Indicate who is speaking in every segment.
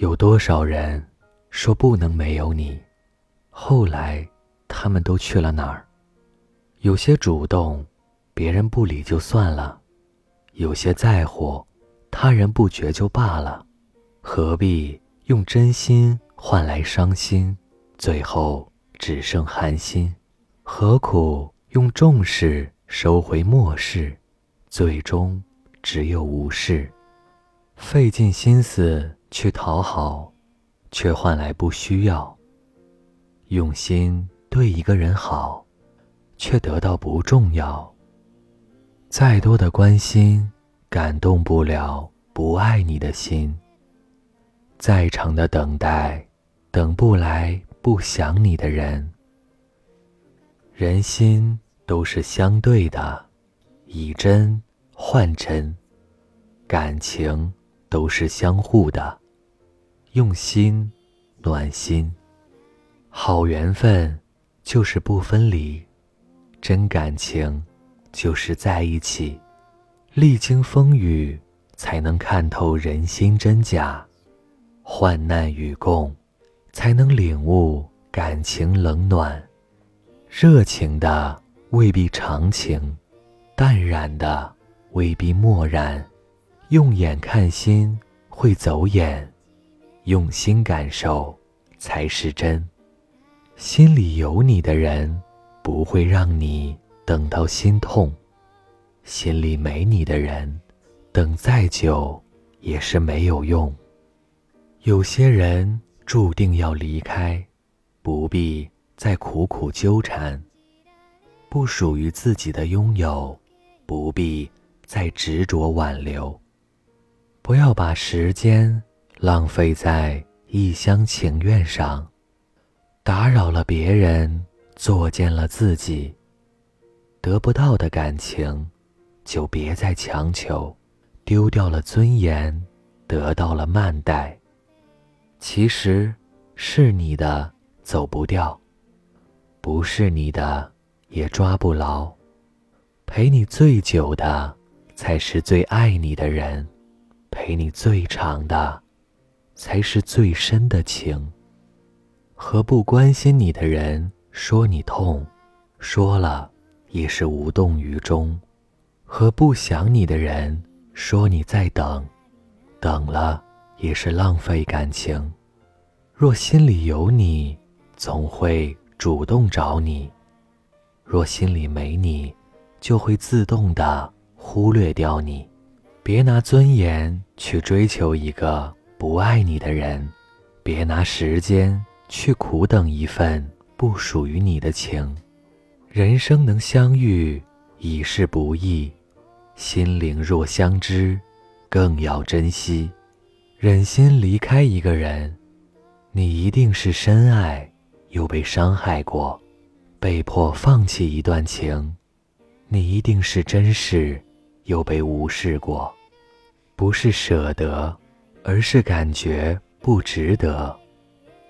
Speaker 1: 有多少人说不能没有你，后来他们都去了哪儿？有些主动，别人不理就算了；有些在乎，他人不觉就罢了。何必用真心换来伤心，最后只剩寒心？何苦用重视收回漠视，最终只有无视？费尽心思去讨好，却换来不需要；用心对一个人好，却得到不重要。再多的关心，感动不了不爱你的心；再长的等待，等不来不想你的人。人心都是相对的，以真换真，感情。都是相互的，用心暖心，好缘分就是不分离，真感情就是在一起，历经风雨才能看透人心真假，患难与共才能领悟感情冷暖，热情的未必长情，淡然的未必漠然。用眼看心会走眼，用心感受才是真。心里有你的人，不会让你等到心痛；心里没你的人，等再久也是没有用。有些人注定要离开，不必再苦苦纠缠；不属于自己的拥有，不必再执着挽留。不要把时间浪费在一厢情愿上，打扰了别人，作践了自己。得不到的感情，就别再强求；丢掉了尊严，得到了慢待。其实，是你的走不掉，不是你的也抓不牢。陪你最久的，才是最爱你的人。陪你最长的，才是最深的情。和不关心你的人说你痛，说了也是无动于衷；和不想你的人说你在等，等了也是浪费感情。若心里有你，总会主动找你；若心里没你，就会自动的忽略掉你。别拿尊严去追求一个不爱你的人，别拿时间去苦等一份不属于你的情。人生能相遇已是不易，心灵若相知，更要珍惜。忍心离开一个人，你一定是深爱又被伤害过；被迫放弃一段情，你一定是真实。又被无视过，不是舍得，而是感觉不值得。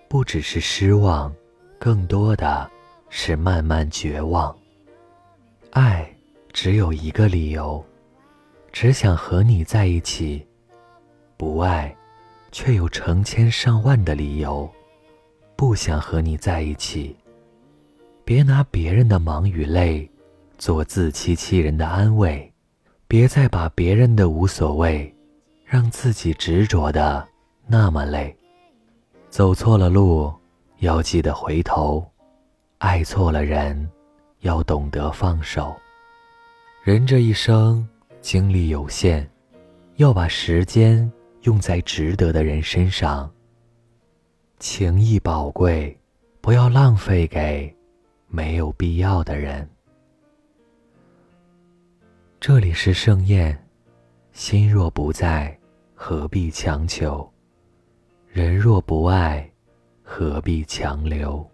Speaker 1: 不只是失望，更多的是慢慢绝望。爱只有一个理由，只想和你在一起；不爱，却有成千上万的理由，不想和你在一起。别拿别人的忙与累，做自欺欺人的安慰。别再把别人的无所谓，让自己执着的那么累。走错了路，要记得回头；爱错了人，要懂得放手。人这一生精力有限，要把时间用在值得的人身上。情谊宝贵，不要浪费给没有必要的人。这里是盛宴，心若不在，何必强求？人若不爱，何必强留？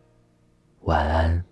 Speaker 1: 晚安。